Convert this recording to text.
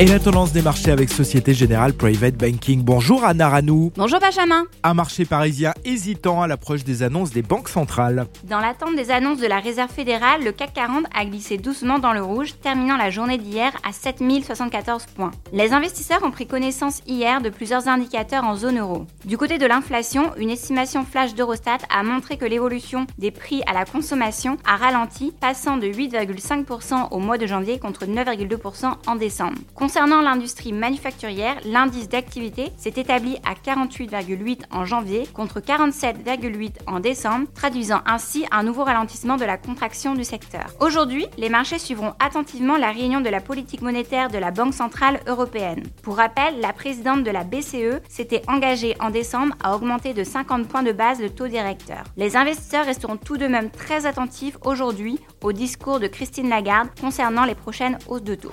Et la tendance des marchés avec Société Générale Private Banking. Bonjour Anna Ranou. Bonjour Benjamin. Un marché parisien hésitant à l'approche des annonces des banques centrales. Dans l'attente des annonces de la Réserve fédérale, le CAC 40 a glissé doucement dans le rouge, terminant la journée d'hier à 7074 points. Les investisseurs ont pris connaissance hier de plusieurs indicateurs en zone euro. Du côté de l'inflation, une estimation flash d'Eurostat a montré que l'évolution des prix à la consommation a ralenti, passant de 8,5% au mois de janvier contre 9,2% en décembre. Concernant l'industrie manufacturière, l'indice d'activité s'est établi à 48,8 en janvier contre 47,8 en décembre, traduisant ainsi un nouveau ralentissement de la contraction du secteur. Aujourd'hui, les marchés suivront attentivement la réunion de la politique monétaire de la Banque centrale européenne. Pour rappel, la présidente de la BCE s'était engagée en décembre à augmenter de 50 points de base le taux directeur. Les investisseurs resteront tout de même très attentifs aujourd'hui au discours de Christine Lagarde concernant les prochaines hausses de taux.